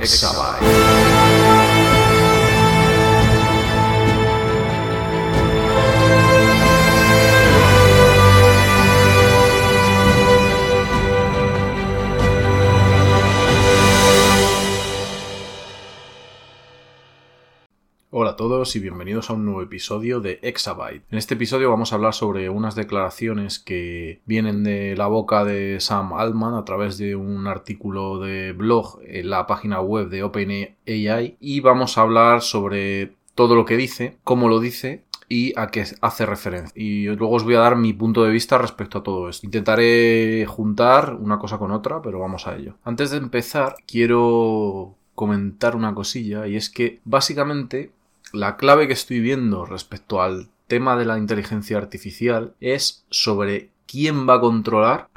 Exabyte. Y bienvenidos a un nuevo episodio de Exabyte. En este episodio vamos a hablar sobre unas declaraciones que vienen de la boca de Sam Altman a través de un artículo de blog en la página web de OpenAI y vamos a hablar sobre todo lo que dice, cómo lo dice y a qué hace referencia. Y luego os voy a dar mi punto de vista respecto a todo esto. Intentaré juntar una cosa con otra, pero vamos a ello. Antes de empezar, quiero comentar una cosilla y es que básicamente la clave que estoy viendo respecto al tema de la inteligencia artificial es sobre quién va a controlar.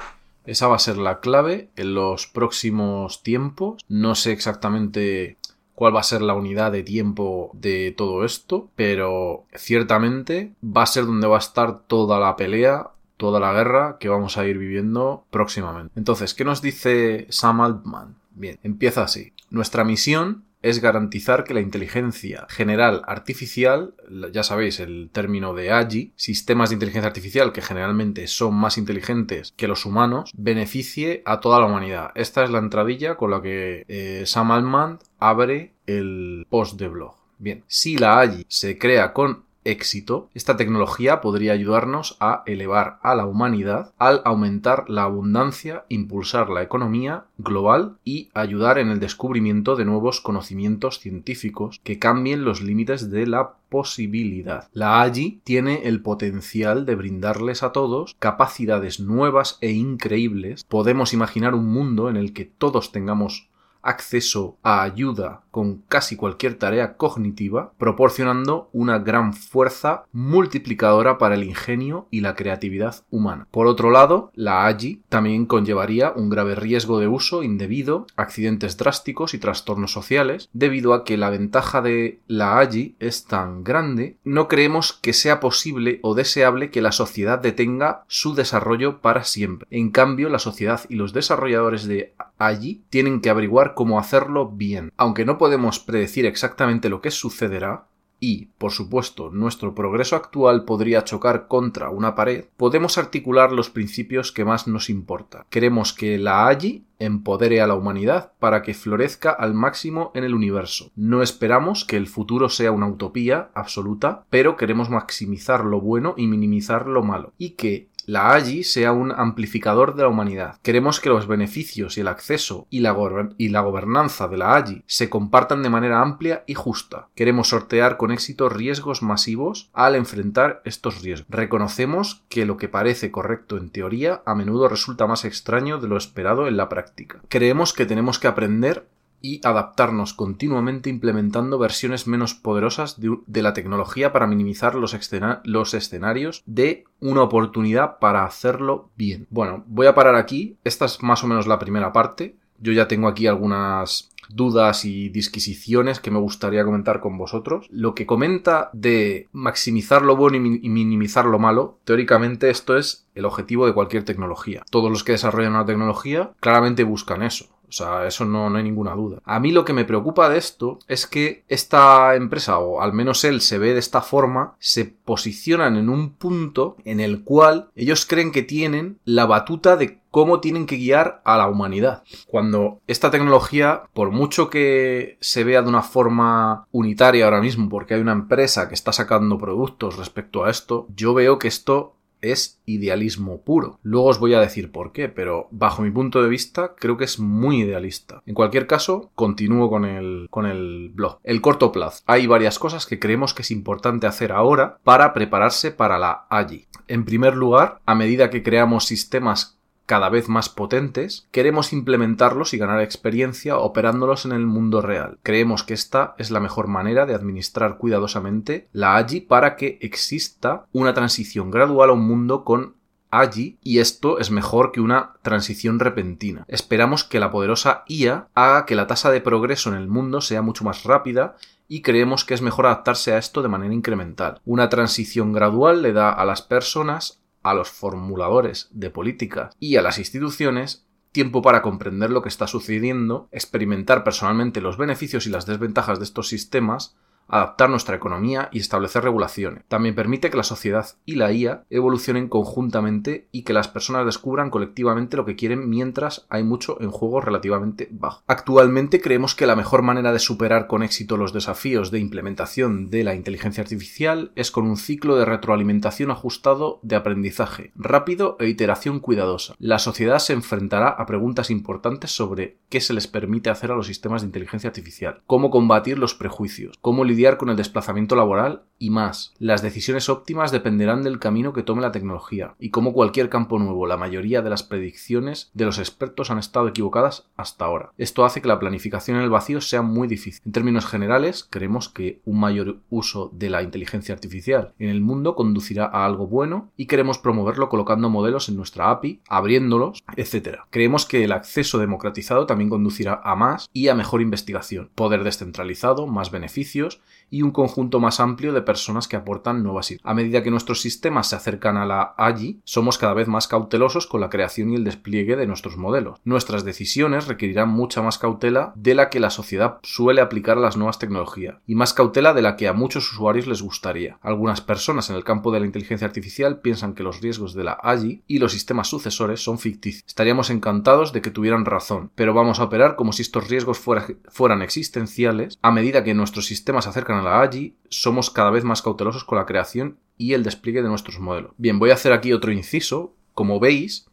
Esa va a ser la clave en los próximos tiempos. No sé exactamente cuál va a ser la unidad de tiempo de todo esto, pero ciertamente va a ser donde va a estar toda la pelea, toda la guerra que vamos a ir viviendo próximamente. Entonces, ¿qué nos dice Sam Altman? Bien, empieza así. Nuestra misión es garantizar que la inteligencia general artificial, ya sabéis el término de AGI, sistemas de inteligencia artificial que generalmente son más inteligentes que los humanos, beneficie a toda la humanidad. Esta es la entradilla con la que eh, Sam Altman abre el post de blog. Bien, si la AGI se crea con éxito, esta tecnología podría ayudarnos a elevar a la humanidad al aumentar la abundancia, impulsar la economía global y ayudar en el descubrimiento de nuevos conocimientos científicos que cambien los límites de la posibilidad. La AGI tiene el potencial de brindarles a todos capacidades nuevas e increíbles. Podemos imaginar un mundo en el que todos tengamos acceso a ayuda con casi cualquier tarea cognitiva, proporcionando una gran fuerza multiplicadora para el ingenio y la creatividad humana. Por otro lado, la AGI también conllevaría un grave riesgo de uso indebido, accidentes drásticos y trastornos sociales, debido a que la ventaja de la AGI es tan grande, no creemos que sea posible o deseable que la sociedad detenga su desarrollo para siempre. En cambio, la sociedad y los desarrolladores de AGI tienen que averiguar cómo hacerlo bien. Aunque no podemos predecir exactamente lo que sucederá, y, por supuesto, nuestro progreso actual podría chocar contra una pared, podemos articular los principios que más nos importan. Queremos que la AGI empodere a la humanidad para que florezca al máximo en el universo. No esperamos que el futuro sea una utopía absoluta, pero queremos maximizar lo bueno y minimizar lo malo. Y que la AGI sea un amplificador de la humanidad. Queremos que los beneficios y el acceso y la, y la, gobernanza de la AGI se compartan de manera amplia y justa. Queremos sortear con éxito riesgos masivos al enfrentar estos riesgos. Reconocemos que lo que parece correcto en teoría a menudo resulta más extraño de lo esperado en la práctica. Creemos que tenemos que aprender y adaptarnos continuamente implementando versiones menos poderosas de, la tecnología para minimizar los, los, escenarios de una oportunidad para hacerlo bien. Bueno, voy a parar aquí. Esta es más o menos la primera parte. Yo ya tengo aquí algunas dudas y disquisiciones que me gustaría comentar con vosotros. Lo que comenta de maximizar lo bueno y minimizar lo malo, teóricamente esto es el objetivo de cualquier tecnología. Todos los que desarrollan una tecnología claramente buscan eso. O sea, eso no, no, hay ninguna duda. A mí lo que me preocupa de esto es que esta empresa, o al menos él se ve de esta forma, se posicionan en un punto en el cual ellos creen que tienen la batuta de cómo tienen que guiar a la humanidad. Cuando esta tecnología, por mucho que se vea de una forma unitaria ahora mismo, porque hay una empresa que está sacando productos respecto a esto, yo veo que esto es idealismo puro. Luego os voy a decir por qué, pero bajo mi punto de vista creo que es muy idealista. En cualquier caso, continúo con el, con el blog. El corto plazo. Hay varias cosas que creemos que es importante hacer ahora para prepararse para la AGI. En primer lugar, a medida que creamos sistemas cada vez más potentes, queremos implementarlos y ganar experiencia operándolos en el mundo real. Creemos que esta es la mejor manera de administrar cuidadosamente la AGI para que exista una transición gradual a un mundo con AGI y esto es mejor que una transición repentina. Esperamos que la poderosa IA haga que la tasa de progreso en el mundo sea mucho más rápida y creemos que es mejor adaptarse a esto de manera incremental. Una transición gradual le da a las personas a los formuladores de política y a las instituciones tiempo para comprender lo que está sucediendo, experimentar personalmente los beneficios y las desventajas de estos sistemas, adaptar nuestra economía y establecer regulaciones. También permite que la sociedad y la IA evolucionen conjuntamente y que las personas descubran colectivamente lo que quieren mientras hay mucho en juego relativamente bajo. Actualmente creemos que la mejor manera de superar con éxito los desafíos de implementación de la inteligencia artificial es con un ciclo de retroalimentación ajustado de aprendizaje rápido e iteración cuidadosa. La sociedad se enfrentará a preguntas importantes sobre qué se les permite hacer a los sistemas de inteligencia artificial, cómo combatir los prejuicios, cómo lidiar con el desplazamiento laboral y más. Las decisiones óptimas dependerán del camino que tome la tecnología, y como cualquier campo nuevo, la mayoría de las predicciones de los expertos han estado equivocadas hasta ahora. Esto hace que la planificación en el vacío sea muy difícil. En términos generales, creemos que un mayor uso de la inteligencia artificial en el mundo conducirá a algo bueno y queremos promoverlo colocando modelos en nuestra API, abriéndolos, etc. Creemos que el acceso democratizado también conducirá a más y a mejor investigación, poder descentralizado, más beneficios y un conjunto más amplio de personas que aportan nuevas ideas. A medida que nuestros sistemas se acercan a la AGI, somos cada vez más cautelosos con la creación y el despliegue de nuestros modelos. Nuestras decisiones requerirán mucha más cautela de la que la sociedad suele aplicar a las nuevas tecnologías, y más cautela de la que a muchos usuarios les gustaría. Algunas personas en el campo de la inteligencia artificial piensan que los riesgos de la AGI y los sistemas sucesores son ficticios. Estaríamos encantados de que tuvieran razón, pero vamos a operar como si estos riesgos fueran existenciales a medida que nuestros sistemas acercan a la AGI, somos cada vez más cautelosos con la creación y el despliegue de nuestros modelos. Bien, voy a hacer aquí otro inciso. Como veis,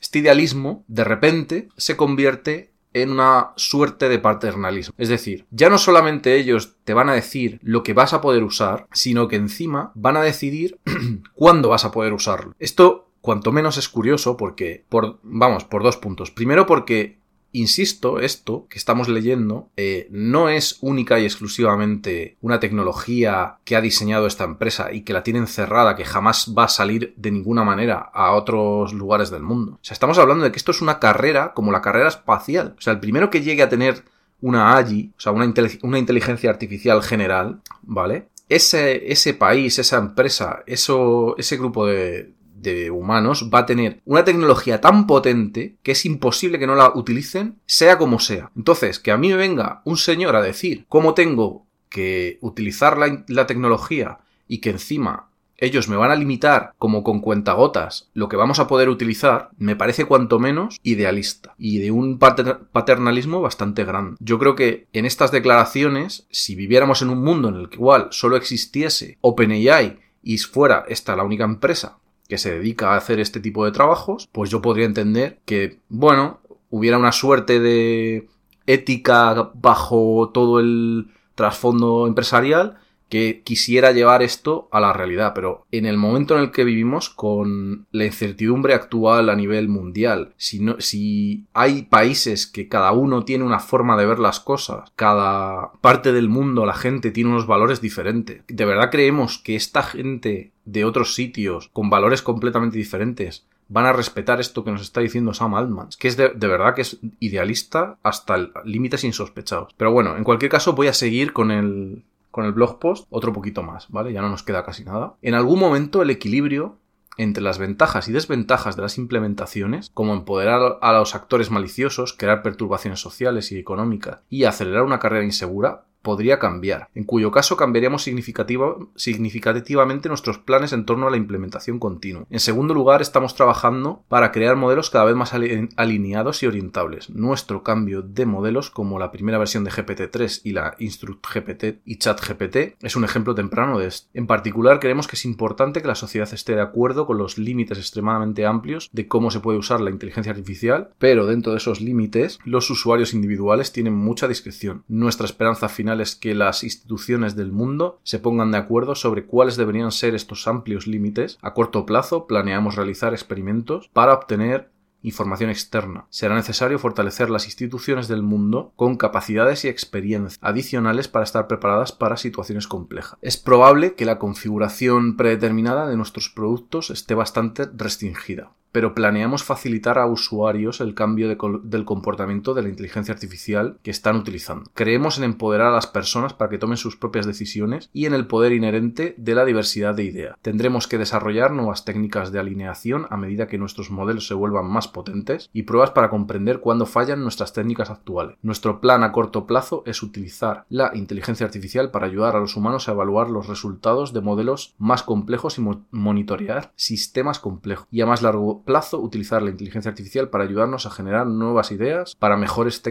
este idealismo de repente se convierte en una suerte de paternalismo. Es decir, ya no solamente ellos te van a decir lo que vas a poder usar, sino que encima van a decidir cuándo vas a poder usarlo. Esto cuanto menos es curioso porque, por, vamos, por dos puntos. Primero porque Insisto, esto que estamos leyendo eh, no es única y exclusivamente una tecnología que ha diseñado esta empresa y que la tiene encerrada, que jamás va a salir de ninguna manera a otros lugares del mundo. O sea, estamos hablando de que esto es una carrera como la carrera espacial. O sea, el primero que llegue a tener una AGI, o sea, una, una inteligencia artificial general, ¿vale? Ese, ese país, esa empresa, eso, ese grupo de, de humanos va a tener una tecnología tan potente que es imposible que no la utilicen, sea como sea. Entonces, que a mí me venga un señor a decir cómo tengo que utilizar la, la tecnología y que encima ellos me van a limitar como con cuentagotas lo que vamos a poder utilizar, me parece cuanto menos idealista y de un paternalismo bastante grande. Yo creo que en estas declaraciones, si viviéramos en un mundo en el igual solo existiese OpenAI y fuera esta la única empresa que se dedica a hacer este tipo de trabajos, pues yo podría entender que, bueno, hubiera una suerte de ética bajo todo el trasfondo empresarial que quisiera llevar esto a la realidad, pero en el momento en el que vivimos con la incertidumbre actual a nivel mundial, si, no, si hay países que cada uno tiene una forma de ver las cosas, cada parte del mundo, la gente tiene unos valores diferentes, ¿de verdad creemos que esta gente de otros sitios con valores completamente diferentes van a respetar esto que nos está diciendo Sam Altman. Que es de, verdad que es idealista hasta límites insospechados. Pero bueno, en cualquier caso voy a seguir con el, con el blog post otro poquito más, ¿vale? Ya no nos queda casi nada. En algún momento el equilibrio entre las ventajas y desventajas de las implementaciones, como empoderar a los actores maliciosos, crear perturbaciones sociales y económicas y acelerar una carrera insegura, podría cambiar, en cuyo caso cambiaríamos significativamente nuestros planes en torno a la implementación continua. En segundo lugar, estamos trabajando para crear modelos cada vez más alineados y orientables. Nuestro cambio de modelos, como la primera versión de GPT-3 y la Instruct GPT y Chat GPT, es un ejemplo temprano de esto. En particular, creemos que es importante que la sociedad esté de acuerdo con los límites extremadamente amplios de cómo se puede usar la inteligencia artificial, pero dentro de esos límites, los usuarios individuales tienen mucha discreción. Nuestra esperanza final es que las instituciones del mundo se pongan de acuerdo sobre cuáles deberían ser estos amplios límites. A corto plazo planeamos realizar experimentos para obtener información externa. Será necesario fortalecer las instituciones del mundo con capacidades y experiencia adicionales para estar preparadas para situaciones complejas. Es probable que la configuración predeterminada de nuestros productos esté bastante restringida. Pero planeamos facilitar a usuarios el cambio del comportamiento de la inteligencia artificial que están utilizando. Creemos en empoderar a las personas para que tomen sus propias decisiones y en el poder inherente de la diversidad de ideas. Tendremos que desarrollar nuevas técnicas de alineación a medida que nuestros modelos se vuelvan más potentes y pruebas para comprender cuándo fallan nuestras técnicas actuales. Nuestro plan a corto plazo es utilizar la inteligencia artificial para ayudar a los humanos a evaluar los resultados de modelos más complejos y monitorear sistemas complejos. Y a más largo plazo, utilizar la inteligencia artificial para ayudarnos a generar nuevas ideas para mejores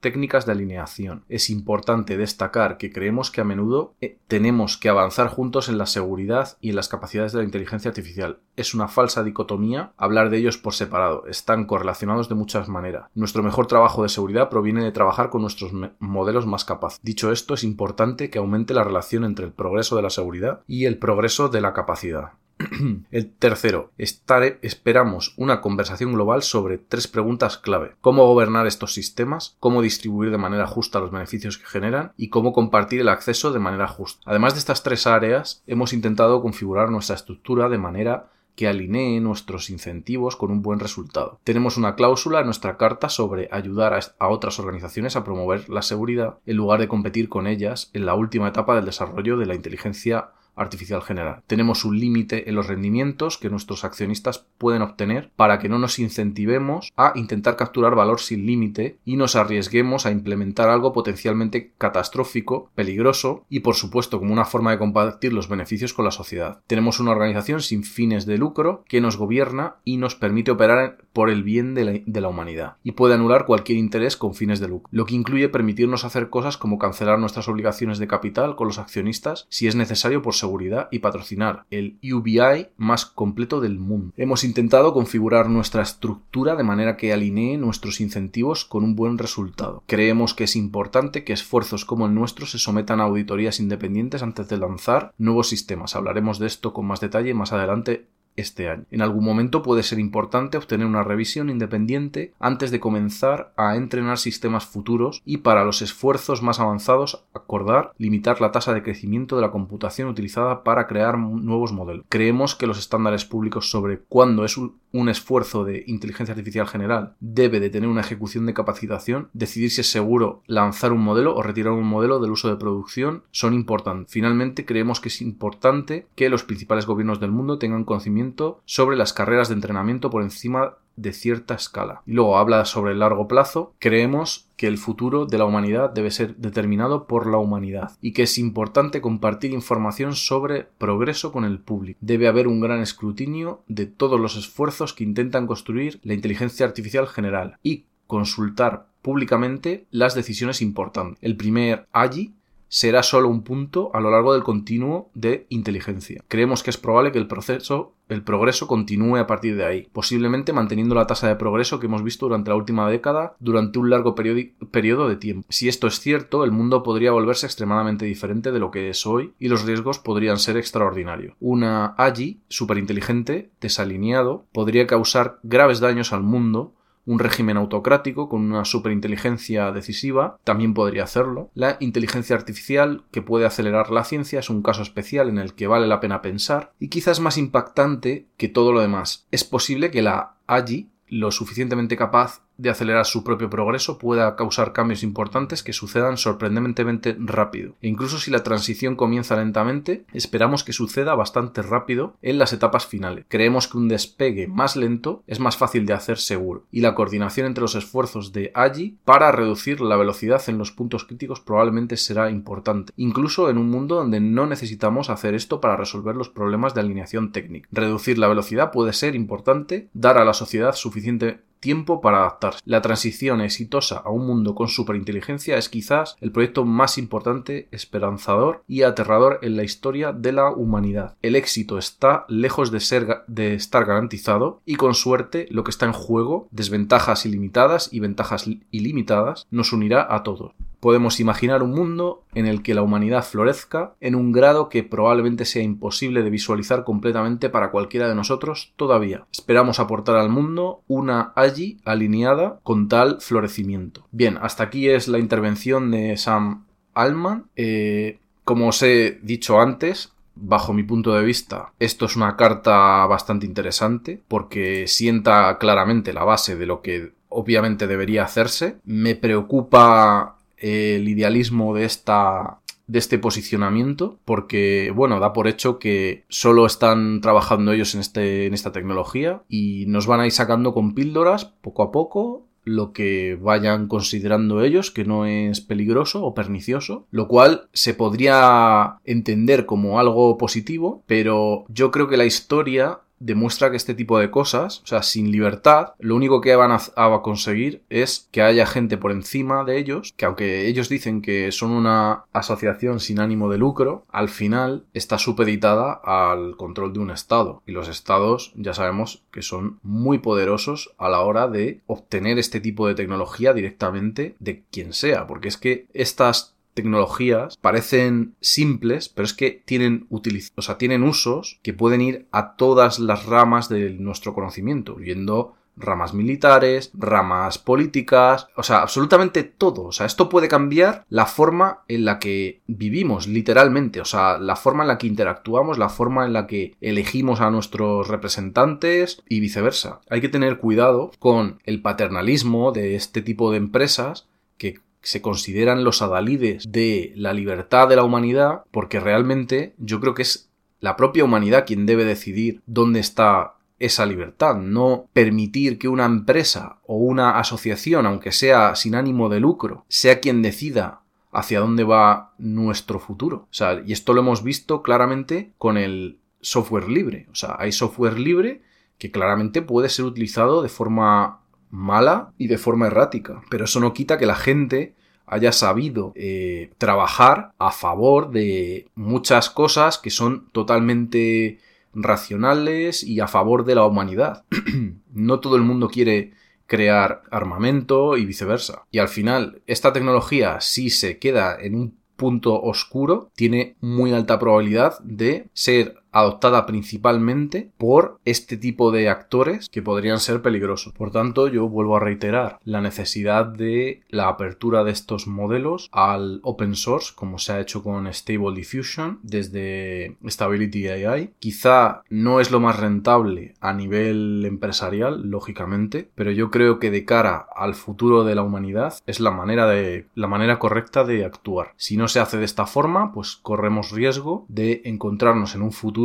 técnicas de alineación. Es importante destacar que creemos que a menudo eh, tenemos que avanzar juntos en la seguridad y en las capacidades de la inteligencia artificial. Es una falsa dicotomía hablar de ellos por separado, están correlacionados de muchas maneras. Nuestro mejor trabajo de seguridad proviene de trabajar con nuestros modelos más capaces. Dicho esto, es importante que aumente la relación entre el progreso de la seguridad y el progreso de la capacidad. El tercero, esperamos una conversación global sobre tres preguntas clave. Cómo gobernar estos sistemas, cómo distribuir de manera justa los beneficios que generan y cómo compartir el acceso de manera justa. Además de estas tres áreas, hemos intentado configurar nuestra estructura de manera que alinee nuestros incentivos con un buen resultado. Tenemos una cláusula en nuestra carta sobre ayudar a, otras organizaciones a promover la seguridad en lugar de competir con ellas en la última etapa del desarrollo de la inteligencia artificial general. Tenemos un límite en los rendimientos que nuestros accionistas pueden obtener para que no nos incentivemos a intentar capturar valor sin límite y nos arriesguemos a implementar algo potencialmente catastrófico, peligroso y por supuesto como una forma de compartir los beneficios con la sociedad. Tenemos una organización sin fines de lucro que nos gobierna y nos permite operar por el bien de la, humanidad y puede anular cualquier interés con fines de lucro, lo que incluye permitirnos hacer cosas como cancelar nuestras obligaciones de capital con los accionistas si es necesario por seguridad y patrocinar el UBI más completo del mundo. Hemos intentado configurar nuestra estructura de manera que alinee nuestros incentivos con un buen resultado. Creemos que es importante que esfuerzos como el nuestro se sometan a auditorías independientes antes de lanzar nuevos sistemas. Hablaremos de esto con más detalle más adelante este año. En algún momento puede ser importante obtener una revisión independiente antes de comenzar a entrenar sistemas futuros y para los esfuerzos más avanzados acordar limitar la tasa de crecimiento de la computación utilizada para crear nuevos modelos. Creemos que los estándares públicos sobre cuándo es un esfuerzo de inteligencia artificial general debe de tener una ejecución de capacitación, decidir si es seguro lanzar un modelo o retirar un modelo del uso de producción son importantes. Finalmente, creemos que es importante que los principales gobiernos del mundo tengan conocimiento sobre las carreras de entrenamiento por encima de cierta escala. Y luego habla sobre el largo plazo. Creemos que el futuro de la humanidad debe ser determinado por la humanidad y que es importante compartir información sobre progreso con el público. Debe haber un gran escrutinio de todos los esfuerzos que intentan construir la inteligencia artificial general y consultar públicamente las decisiones importantes. El primer allí será solo un punto a lo largo del continuo de inteligencia. Creemos que es probable que el proceso el progreso continúe a partir de ahí, posiblemente manteniendo la tasa de progreso que hemos visto durante la última década durante un largo periodo de tiempo. Si esto es cierto, el mundo podría volverse extremadamente diferente de lo que es hoy y los riesgos podrían ser extraordinarios. Una AGI superinteligente, desalineado, podría causar graves daños al mundo un régimen autocrático con una superinteligencia decisiva también podría hacerlo. La inteligencia artificial que puede acelerar la ciencia es un caso especial en el que vale la pena pensar y quizás más impactante que todo lo demás. Es posible que la AGI, lo suficientemente capaz de acelerar su propio progreso pueda causar cambios importantes que sucedan sorprendentemente rápido. E incluso si la transición comienza lentamente, esperamos que suceda bastante rápido en las etapas finales. Creemos que un despegue más lento es más fácil de hacer seguro, y la coordinación entre los esfuerzos de AGI para reducir la velocidad en los puntos críticos probablemente será importante, incluso en un mundo donde no necesitamos hacer esto para resolver los problemas de alineación técnica. Reducir la velocidad puede ser importante, dar a la sociedad suficiente tiempo para adaptarse. La transición exitosa a un mundo con superinteligencia es quizás el proyecto más importante, esperanzador y aterrador en la historia de la humanidad. El éxito está lejos de ser de estar garantizado y con suerte lo que está en juego, desventajas ilimitadas y ventajas ilimitadas, nos unirá a todos. Podemos imaginar un mundo en el que la humanidad florezca en un grado que probablemente sea imposible de visualizar completamente para cualquiera de nosotros todavía. Esperamos aportar al mundo una allí alineada con tal florecimiento. Bien, hasta aquí es la intervención de Sam Alman. Eh, como os he dicho antes, bajo mi punto de vista, esto es una carta bastante interesante porque sienta claramente la base de lo que obviamente debería hacerse. Me preocupa el idealismo de esta de este posicionamiento porque bueno da por hecho que solo están trabajando ellos en este en esta tecnología y nos van a ir sacando con píldoras poco a poco lo que vayan considerando ellos que no es peligroso o pernicioso, lo cual se podría entender como algo positivo, pero yo creo que la historia demuestra que este tipo de cosas, o sea, sin libertad, lo único que van a, conseguir es que haya gente por encima de ellos, que aunque ellos dicen que son una asociación sin ánimo de lucro, al final está supeditada al control de un Estado. Y los Estados ya sabemos que son muy poderosos a la hora de obtener este tipo de tecnología directamente de quien sea, porque es que estas tecnologías parecen simples, pero es que tienen, o sea, tienen usos que pueden ir a todas las ramas de nuestro conocimiento, viendo ramas militares, ramas políticas, o sea, absolutamente todo. O sea, esto puede cambiar la forma en la que vivimos, literalmente. O sea, la forma en la que interactuamos, la forma en la que elegimos a nuestros representantes y viceversa. Hay que tener cuidado con el paternalismo de este tipo de empresas que se consideran los adalides de la libertad de la humanidad, porque realmente yo creo que es la propia humanidad quien debe decidir dónde está esa libertad, no permitir que una empresa o una asociación, aunque sea sin ánimo de lucro, sea quien decida hacia dónde va nuestro futuro. O sea, y esto lo hemos visto claramente con el software libre. O sea, hay software libre que claramente puede ser utilizado de forma mala y de forma errática. Pero eso no quita que la gente haya sabido eh, trabajar a favor de muchas cosas que son totalmente racionales y a favor de la humanidad. no todo el mundo quiere crear armamento y viceversa. Y al final, esta tecnología, si se queda en un punto oscuro, tiene muy alta probabilidad de ser adoptada principalmente por este tipo de actores que podrían ser peligrosos. Por tanto, yo vuelvo a reiterar la necesidad de la apertura de estos modelos al open source, como se ha hecho con Stable Diffusion desde Stability AI. Quizá no es lo más rentable a nivel empresarial, lógicamente, pero yo creo que de cara al futuro de la humanidad es la manera de la manera correcta de actuar. Si no se hace de esta forma, pues corremos riesgo de encontrarnos en un futuro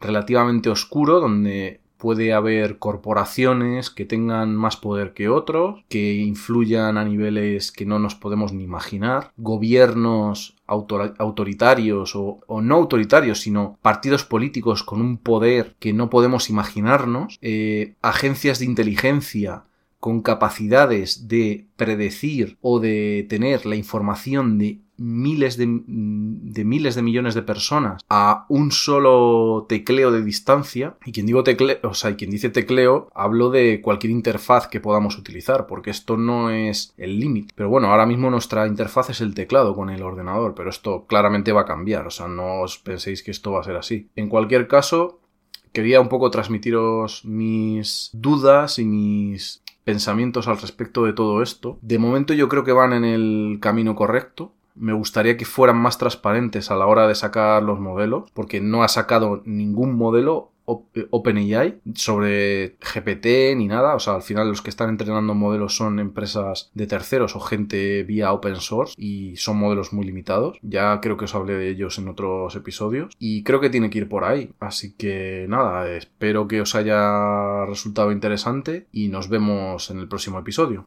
relativamente oscuro donde puede haber corporaciones que tengan más poder que otros, que influyan a niveles que no nos podemos ni imaginar, gobiernos autoritarios o, no autoritarios, sino partidos políticos con un poder que no podemos imaginarnos, eh, agencias de inteligencia con capacidades de predecir o de tener la información de miles de, miles de millones de personas a un solo tecleo de distancia. Y quien digo tecleo, o sea, quien dice tecleo, hablo de cualquier interfaz que podamos utilizar, porque esto no es el límite. Pero bueno, ahora mismo nuestra interfaz es el teclado con el ordenador, pero esto claramente va a cambiar, o sea, no os penséis que esto va a ser así. En cualquier caso, quería un poco transmitiros mis dudas y mis pensamientos al respecto de todo esto. De momento yo creo que van en el camino correcto me gustaría que fueran más transparentes a la hora de sacar los modelos, porque no ha sacado ningún modelo eh, OpenAI sobre GPT ni nada. O sea, al final los que están entrenando modelos son empresas de terceros o gente vía open source y son modelos muy limitados. Ya creo que os hablé de ellos en otros episodios y creo que tiene que ir por ahí. Así que nada, espero que os haya resultado interesante y nos vemos en el próximo episodio.